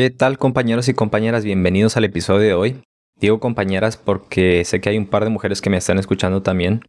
¿Qué tal compañeros y compañeras? Bienvenidos al episodio de hoy. Digo compañeras porque sé que hay un par de mujeres que me están escuchando también.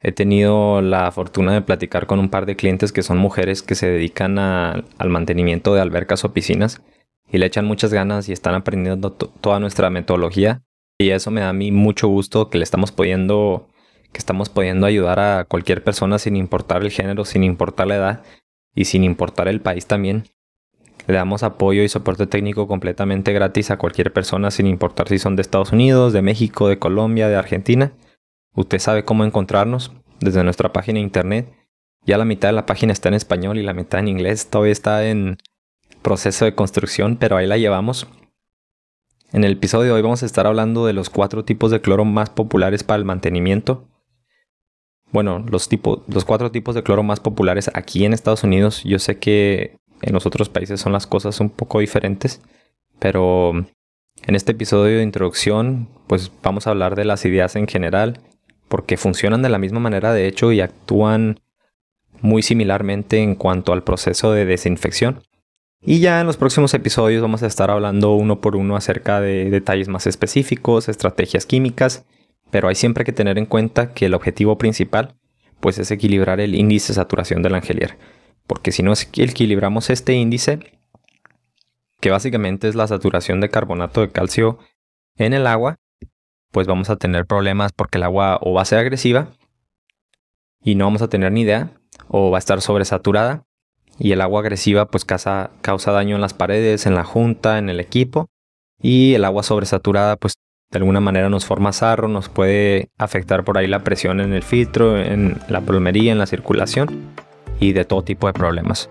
He tenido la fortuna de platicar con un par de clientes que son mujeres que se dedican al mantenimiento de albercas o piscinas y le echan muchas ganas y están aprendiendo toda nuestra metodología. Y eso me da a mí mucho gusto que le estamos pudiendo, que estamos pudiendo ayudar a cualquier persona sin importar el género, sin importar la edad y sin importar el país también. Le damos apoyo y soporte técnico completamente gratis a cualquier persona sin importar si son de Estados Unidos, de México, de Colombia, de Argentina. Usted sabe cómo encontrarnos desde nuestra página de internet. Ya la mitad de la página está en español y la mitad en inglés. Todavía está en proceso de construcción, pero ahí la llevamos. En el episodio de hoy vamos a estar hablando de los cuatro tipos de cloro más populares para el mantenimiento. Bueno, los, los cuatro tipos de cloro más populares aquí en Estados Unidos. Yo sé que en los otros países son las cosas un poco diferentes, pero en este episodio de introducción, pues vamos a hablar de las ideas en general porque funcionan de la misma manera de hecho y actúan muy similarmente en cuanto al proceso de desinfección. Y ya en los próximos episodios vamos a estar hablando uno por uno acerca de detalles más específicos, estrategias químicas, pero hay siempre que tener en cuenta que el objetivo principal pues es equilibrar el índice de saturación del angelier. Porque si no equilibramos este índice, que básicamente es la saturación de carbonato de calcio en el agua, pues vamos a tener problemas porque el agua o va a ser agresiva y no vamos a tener ni idea, o va a estar sobresaturada y el agua agresiva pues causa, causa daño en las paredes, en la junta, en el equipo y el agua sobresaturada pues de alguna manera nos forma sarro, nos puede afectar por ahí la presión en el filtro, en la plomería, en la circulación y de todo tipo de problemas.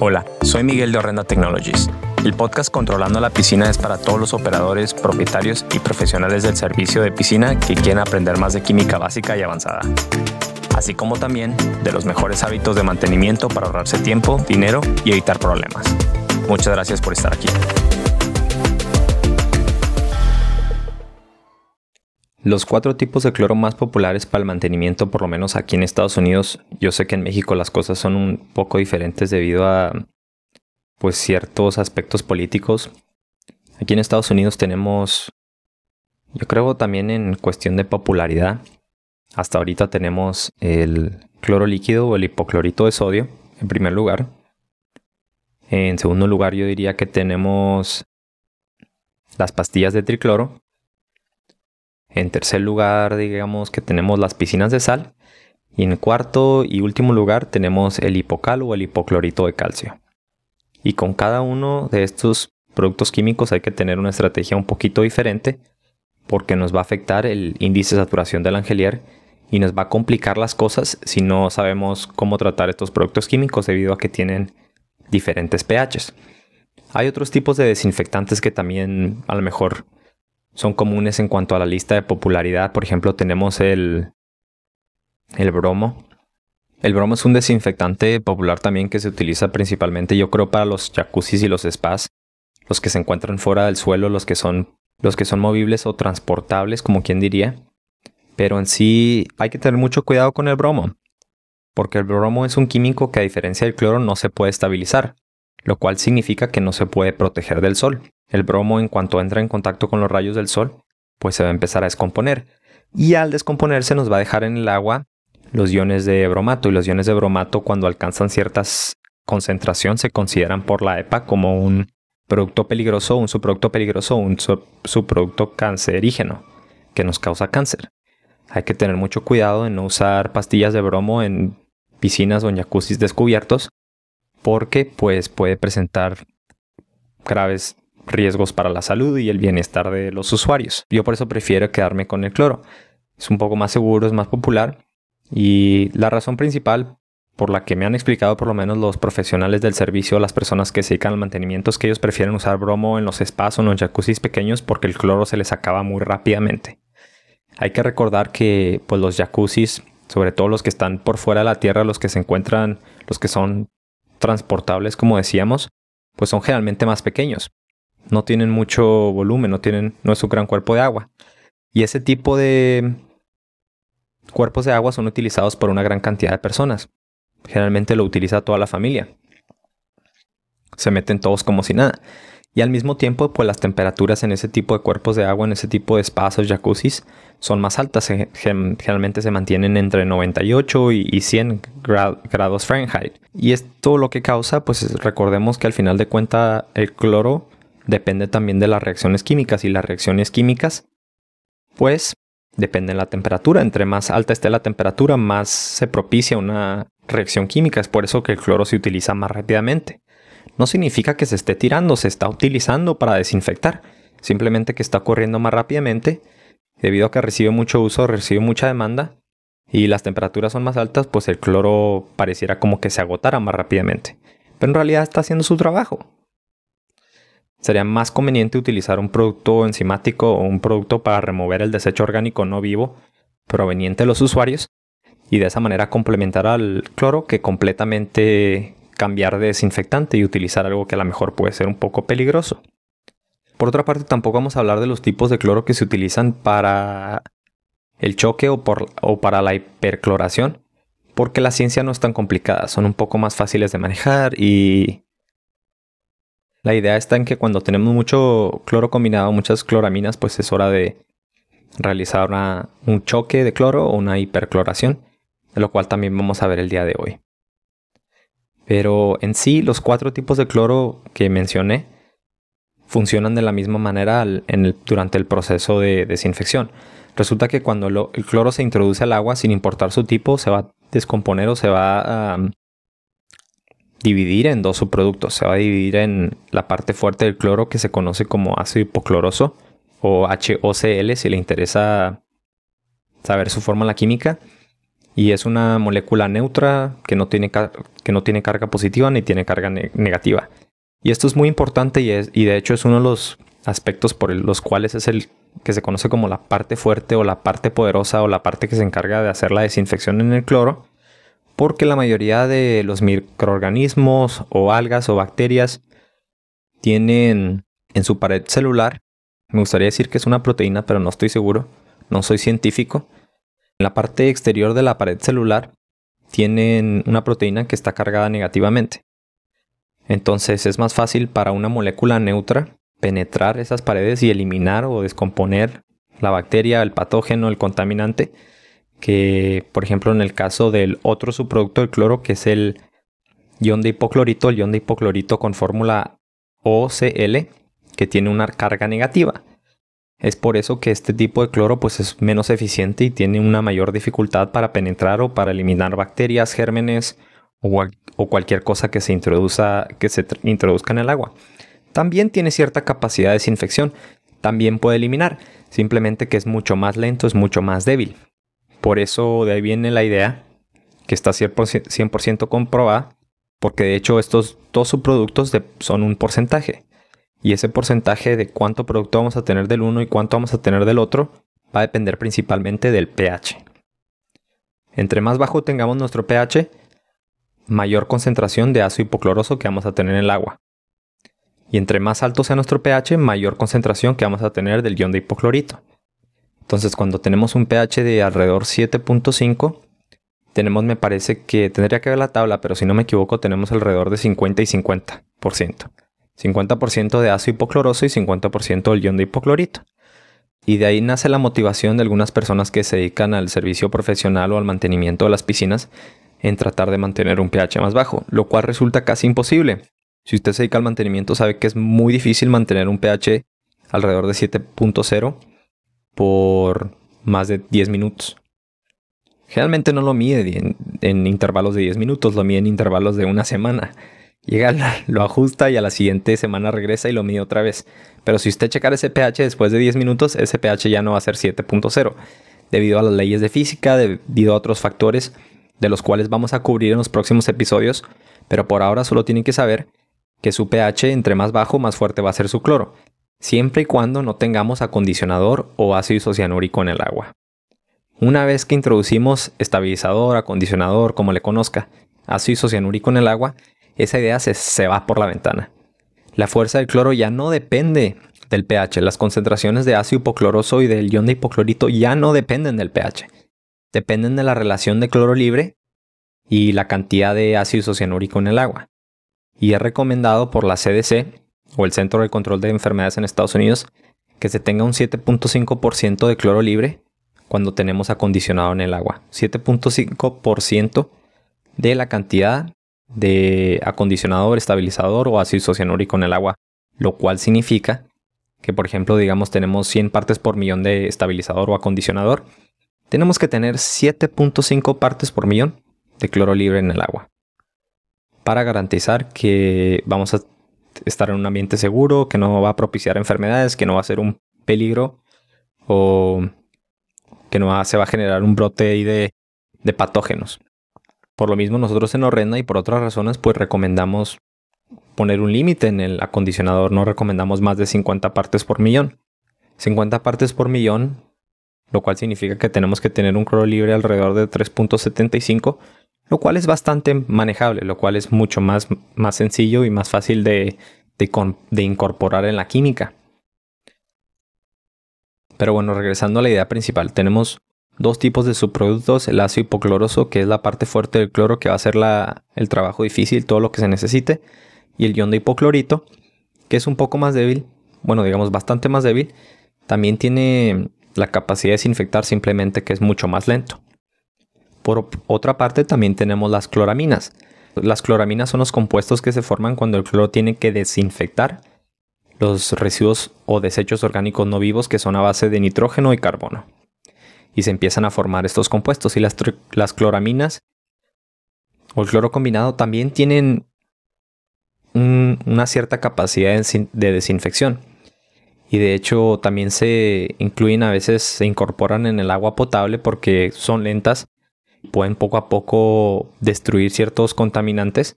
Hola, soy Miguel de Horrenda Technologies el podcast Controlando la Piscina es para todos los operadores, propietarios y profesionales del servicio de piscina que quieren aprender más de química básica y avanzada, así como también de los mejores hábitos de mantenimiento para ahorrarse tiempo, dinero y evitar problemas. Muchas gracias por estar aquí. Los cuatro tipos de cloro más populares para el mantenimiento, por lo menos aquí en Estados Unidos, yo sé que en México las cosas son un poco diferentes debido a pues ciertos aspectos políticos. Aquí en Estados Unidos tenemos, yo creo también en cuestión de popularidad, hasta ahorita tenemos el cloro líquido o el hipoclorito de sodio en primer lugar. En segundo lugar yo diría que tenemos las pastillas de tricloro. En tercer lugar digamos que tenemos las piscinas de sal. Y en cuarto y último lugar tenemos el hipocal o el hipoclorito de calcio. Y con cada uno de estos productos químicos hay que tener una estrategia un poquito diferente porque nos va a afectar el índice de saturación del angelier y nos va a complicar las cosas si no sabemos cómo tratar estos productos químicos debido a que tienen diferentes pHs. Hay otros tipos de desinfectantes que también a lo mejor son comunes en cuanto a la lista de popularidad. Por ejemplo, tenemos el, el bromo, el bromo es un desinfectante popular también que se utiliza principalmente, yo creo, para los jacuzzis y los spas, los que se encuentran fuera del suelo, los que son, los que son movibles o transportables, como quien diría. Pero en sí hay que tener mucho cuidado con el bromo, porque el bromo es un químico que a diferencia del cloro no se puede estabilizar, lo cual significa que no se puede proteger del sol. El bromo en cuanto entra en contacto con los rayos del sol, pues se va a empezar a descomponer. Y al descomponerse nos va a dejar en el agua los iones de bromato y los iones de bromato cuando alcanzan ciertas concentración se consideran por la EPA como un producto peligroso, un subproducto peligroso, un subproducto cancerígeno que nos causa cáncer. Hay que tener mucho cuidado en no usar pastillas de bromo en piscinas o en jacuzzis descubiertos porque pues puede presentar graves riesgos para la salud y el bienestar de los usuarios. Yo por eso prefiero quedarme con el cloro. Es un poco más seguro, es más popular y la razón principal por la que me han explicado por lo menos los profesionales del servicio, las personas que se dedican al mantenimiento, es que ellos prefieren usar bromo en los spas o en los jacuzzis pequeños porque el cloro se les acaba muy rápidamente. Hay que recordar que pues, los jacuzzis, sobre todo los que están por fuera de la tierra, los que se encuentran, los que son transportables, como decíamos, pues son generalmente más pequeños. No tienen mucho volumen, no tienen, no es un gran cuerpo de agua. Y ese tipo de, cuerpos de agua son utilizados por una gran cantidad de personas. Generalmente lo utiliza toda la familia. se meten todos como si nada. Y al mismo tiempo, pues las temperaturas en ese tipo de cuerpos de agua, en ese tipo de espacios, jacuzzis, son más altas. Generalmente se mantienen entre 98 y 100 grados Fahrenheit. Y esto lo que causa, pues recordemos que al final de cuentas el cloro depende también de las reacciones químicas. Y las reacciones químicas, pues dependen de la temperatura. Entre más alta esté la temperatura, más se propicia una reacción química. Es por eso que el cloro se utiliza más rápidamente no significa que se esté tirando, se está utilizando para desinfectar. Simplemente que está corriendo más rápidamente debido a que recibe mucho uso, recibe mucha demanda y las temperaturas son más altas, pues el cloro pareciera como que se agotara más rápidamente. Pero en realidad está haciendo su trabajo. Sería más conveniente utilizar un producto enzimático o un producto para remover el desecho orgánico no vivo proveniente de los usuarios y de esa manera complementar al cloro que completamente cambiar de desinfectante y utilizar algo que a lo mejor puede ser un poco peligroso. Por otra parte, tampoco vamos a hablar de los tipos de cloro que se utilizan para el choque o, para la hipercloración, porque la ciencia no es tan complicada, son un poco más fáciles de manejar y la idea está en que cuando tenemos mucho cloro combinado, muchas cloraminas, pues es hora de realizar un choque de cloro o una hipercloración, de lo cual también vamos a ver el día de hoy. Pero en sí, los cuatro tipos de cloro que mencioné funcionan de la misma manera durante el proceso de desinfección. Resulta que cuando el cloro se introduce al agua, sin importar su tipo, se va a descomponer o se va a dividir en dos subproductos. Se va a dividir en la parte fuerte del cloro que se conoce como ácido hipocloroso o HOCl si le interesa saber su fórmula química y es una molécula neutra que no tiene, que no tiene carga positiva ni tiene carga negativa. Y esto es muy importante y, es, y de hecho es uno de los aspectos por los cuales es el que se conoce como la parte fuerte o la parte poderosa o la parte que se encarga de hacer la desinfección en el cloro, porque la mayoría de los microorganismos o algas o bacterias tienen en su pared celular, me gustaría decir que es una proteína, pero no estoy seguro, no soy científico, en la parte exterior de la pared celular tienen una proteína que está cargada negativamente. Entonces es más fácil para una molécula neutra penetrar esas paredes y eliminar o descomponer la bacteria, el patógeno, el contaminante, que por ejemplo en el caso del otro subproducto del cloro que es el ion de hipoclorito, el ion de hipoclorito con fórmula OCl, que tiene una carga negativa. Es por eso que este tipo de cloro pues es menos eficiente y tiene una mayor dificultad para penetrar o para eliminar bacterias, gérmenes o, cualquier cosa que se, que se introduzca en el agua. También tiene cierta capacidad de desinfección, también puede eliminar, simplemente que es mucho más lento, es mucho más débil. Por eso de ahí viene la idea, que está 100%, comprobada, porque de hecho estos dos subproductos son un porcentaje. Y ese porcentaje de cuánto producto vamos a tener del uno y cuánto vamos a tener del otro va a depender principalmente del pH. Entre más bajo tengamos nuestro pH, mayor concentración de ácido hipocloroso que vamos a tener en el agua. Y entre más alto sea nuestro pH, mayor concentración que vamos a tener del ion de hipoclorito. Entonces, cuando tenemos un pH de alrededor 7.5, tenemos, me parece que tendría que ver la tabla, pero si no me equivoco, tenemos alrededor de 50 y 50%. 50% de ácido hipocloroso y 50% del ion de hipoclorito. Y de ahí nace la motivación de algunas personas que se dedican al servicio profesional o al mantenimiento de las piscinas en tratar de mantener un pH más bajo, lo cual resulta casi imposible. Si usted se dedica al mantenimiento sabe que es muy difícil mantener un pH alrededor de 7.0 por más de 10 minutos. Generalmente no lo mide en, intervalos de 10 minutos, lo mide en intervalos de una semana. Llega, lo ajusta y a la siguiente semana regresa y lo mide otra vez. Pero si usted checar ese pH después de 10 minutos, ese pH ya no va a ser 7.0. Debido a las leyes de física, debido a otros factores de los cuales vamos a cubrir en los próximos episodios. Pero por ahora solo tienen que saber que su pH entre más bajo, más fuerte va a ser su cloro. Siempre y cuando no tengamos acondicionador o ácido isocianúrico en el agua. Una vez que introducimos estabilizador, acondicionador, como le conozca, ácido isocianúrico en el agua, esa idea se, va por la ventana. La fuerza del cloro ya no depende del pH. Las concentraciones de ácido hipocloroso y del ion de hipoclorito ya no dependen del pH. Dependen de la relación de cloro libre y la cantidad de ácido isocianúrico en el agua. y es recomendado por la CDC o el Centro de Control de Enfermedades en Estados Unidos que se tenga un 7.5% de cloro libre cuando tenemos acondicionado en el agua. 7.5% de la cantidad de acondicionador, estabilizador o ácido cianúrico en el agua, lo cual significa que por ejemplo digamos tenemos 100 partes por millón de estabilizador o acondicionador, tenemos que tener 7.5 partes por millón de cloro libre en el agua para garantizar que vamos a estar en un ambiente seguro, que no va a propiciar enfermedades, que no va a ser un peligro o que no se va a generar un brote de, de patógenos. Por lo mismo nosotros en Horrenda y por otras razones pues recomendamos poner un límite en el acondicionador, no recomendamos más de 50 partes por millón. 50 partes por millón, lo cual significa que tenemos que tener un cloro libre alrededor de 3.75, lo cual es bastante manejable, lo cual es mucho más, más sencillo y más fácil de, de incorporar en la química. Pero bueno, regresando a la idea principal, tenemos dos tipos de subproductos, el ácido hipocloroso, que es la parte fuerte del cloro que va a hacer el trabajo difícil, todo lo que se necesite, y el ion de hipoclorito, que es un poco más débil, bueno, digamos bastante más débil, también tiene la capacidad de desinfectar simplemente que es mucho más lento. Por otra parte, también tenemos las cloraminas. Las cloraminas son los compuestos que se forman cuando el cloro tiene que desinfectar los residuos o desechos orgánicos no vivos que son a base de nitrógeno y carbono. Y se empiezan a formar estos compuestos. Y las, cloraminas o el cloro combinado también tienen una cierta capacidad de desinfección. Y de hecho también se incluyen a veces, se incorporan en el agua potable porque son lentas. Pueden poco a poco destruir ciertos contaminantes.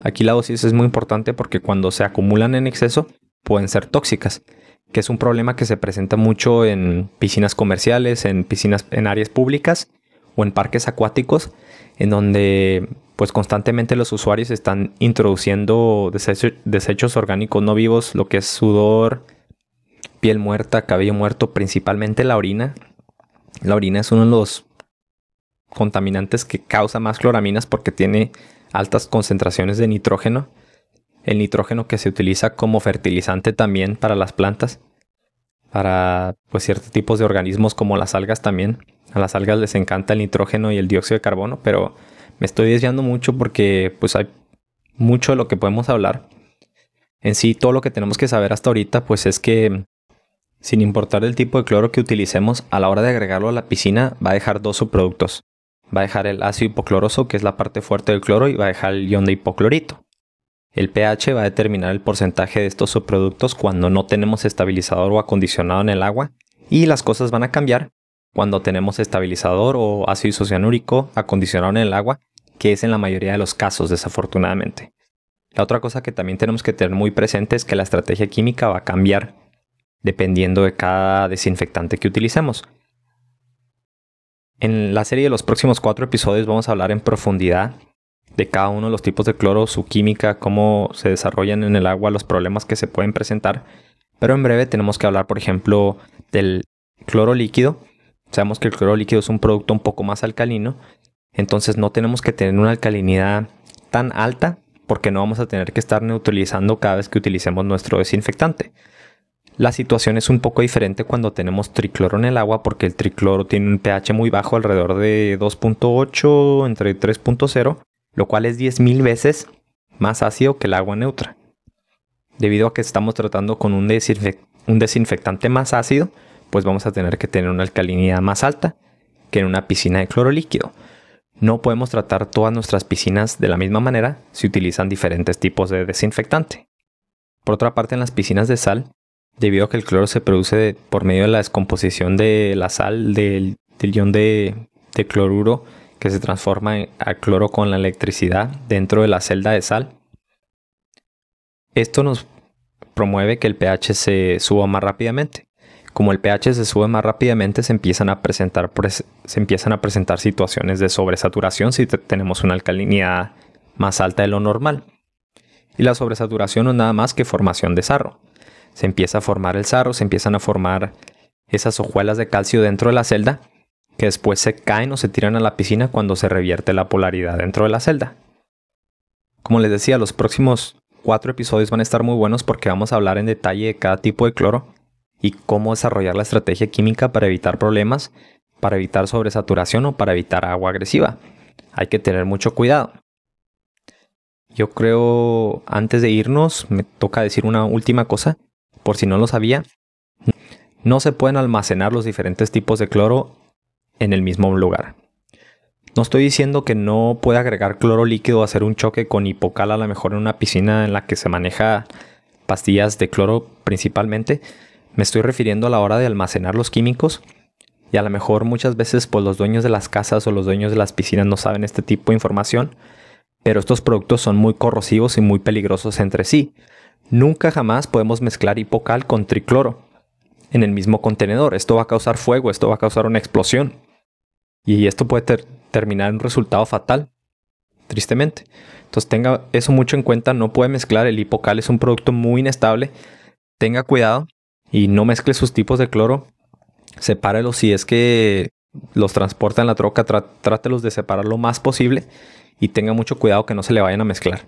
Aquí la dosis es muy importante porque cuando se acumulan en exceso pueden ser tóxicas, que es un problema que se presenta mucho en piscinas comerciales, en piscinas en áreas públicas o en parques acuáticos, en donde pues constantemente los usuarios están introduciendo desechos orgánicos no vivos, lo que es sudor, piel muerta, cabello muerto, principalmente la orina. La orina es uno de los contaminantes que causa más cloraminas porque tiene altas concentraciones de nitrógeno el nitrógeno que se utiliza como fertilizante también para las plantas, para pues ciertos tipos de organismos como las algas también. A las algas les encanta el nitrógeno y el dióxido de carbono, pero me estoy desviando mucho porque pues hay mucho de lo que podemos hablar. En sí, todo lo que tenemos que saber hasta ahorita pues es que sin importar el tipo de cloro que utilicemos, a la hora de agregarlo a la piscina va a dejar dos subproductos. Va a dejar el ácido hipocloroso, que es la parte fuerte del cloro, y va a dejar el ion de hipoclorito. El pH va a determinar el porcentaje de estos subproductos cuando no tenemos estabilizador o acondicionado en el agua y las cosas van a cambiar cuando tenemos estabilizador o ácido isocianúrico acondicionado en el agua, que es en la mayoría de los casos desafortunadamente. La otra cosa que también tenemos que tener muy presente es que la estrategia química va a cambiar dependiendo de cada desinfectante que utilicemos. En la serie de los próximos cuatro episodios vamos a hablar en profundidad de cada uno de los tipos de cloro, su química, cómo se desarrollan en el agua, los problemas que se pueden presentar. Pero en breve tenemos que hablar, por ejemplo, del cloro líquido. Sabemos que el cloro líquido es un producto un poco más alcalino, entonces no tenemos que tener una alcalinidad tan alta porque no vamos a tener que estar neutralizando cada vez que utilicemos nuestro desinfectante. La situación es un poco diferente cuando tenemos tricloro en el agua porque el tricloro tiene un pH muy bajo, alrededor de 2.8 entre 3.0 lo cual es 10.000 veces más ácido que el agua neutra. Debido a que estamos tratando con un, un desinfectante más ácido, pues vamos a tener que tener una alcalinidad más alta que en una piscina de cloro líquido. No podemos tratar todas nuestras piscinas de la misma manera si utilizan diferentes tipos de desinfectante. Por otra parte, en las piscinas de sal, debido a que el cloro se produce por medio de la descomposición de la sal del, ion de, cloruro que se transforma en, a cloro con la electricidad dentro de la celda de sal. Esto nos promueve que el pH se suba más rápidamente. Como el pH se sube más rápidamente, se empiezan a presentar, se empiezan a presentar situaciones de sobresaturación si tenemos una alcalinidad más alta de lo normal. Y la sobresaturación no es nada más que formación de sarro. Se empieza a formar el sarro, se empiezan a formar esas hojuelas de calcio dentro de la celda que después se caen o se tiran a la piscina cuando se revierte la polaridad dentro de la celda. Como les decía, los próximos cuatro episodios van a estar muy buenos porque vamos a hablar en detalle de cada tipo de cloro y cómo desarrollar la estrategia química para evitar problemas, para evitar sobresaturación o para evitar agua agresiva. Hay que tener mucho cuidado. Yo creo, antes de irnos, me toca decir una última cosa, por si no lo sabía. No se pueden almacenar los diferentes tipos de cloro en el mismo lugar. No estoy diciendo que no pueda agregar cloro líquido o hacer un choque con hipocal a lo mejor en una piscina en la que se maneja pastillas de cloro principalmente. Me estoy refiriendo a la hora de almacenar los químicos. Y a lo mejor muchas veces pues los dueños de las casas o los dueños de las piscinas no saben este tipo de información. Pero estos productos son muy corrosivos y muy peligrosos entre sí. Nunca jamás podemos mezclar hipocal con tricloro en el mismo contenedor. Esto va a causar fuego, esto va a causar una explosión. Y esto puede terminar en un resultado fatal, tristemente. Entonces tenga eso mucho en cuenta, no puede mezclar, el hipocal es un producto muy inestable, tenga cuidado y no mezcle sus tipos de cloro, sepárelos si es que los transporta en la troca, trátelos de separar lo más posible y tenga mucho cuidado que no se le vayan a mezclar.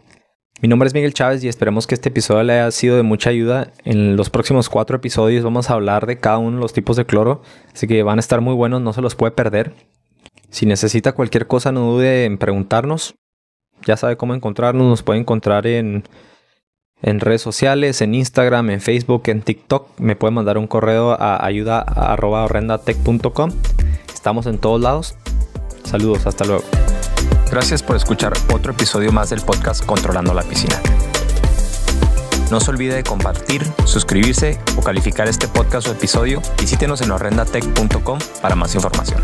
Mi nombre es Miguel Chávez y esperemos que este episodio le haya sido de mucha ayuda. En los próximos cuatro episodios vamos a hablar de cada uno de los tipos de cloro, así que van a estar muy buenos, no se los puede perder. Si necesita cualquier cosa, no dude en preguntarnos. Ya sabe cómo encontrarnos. Nos puede encontrar en, en redes sociales, en Instagram, en Facebook, en TikTok. Me puede mandar un correo a ayuda.horrendatech.com. Estamos en todos lados. Saludos, hasta luego. Gracias por escuchar otro episodio más del podcast Controlando la Piscina. No se olvide de compartir, suscribirse o calificar este podcast o episodio. Visítenos en horrendatech.com para más información.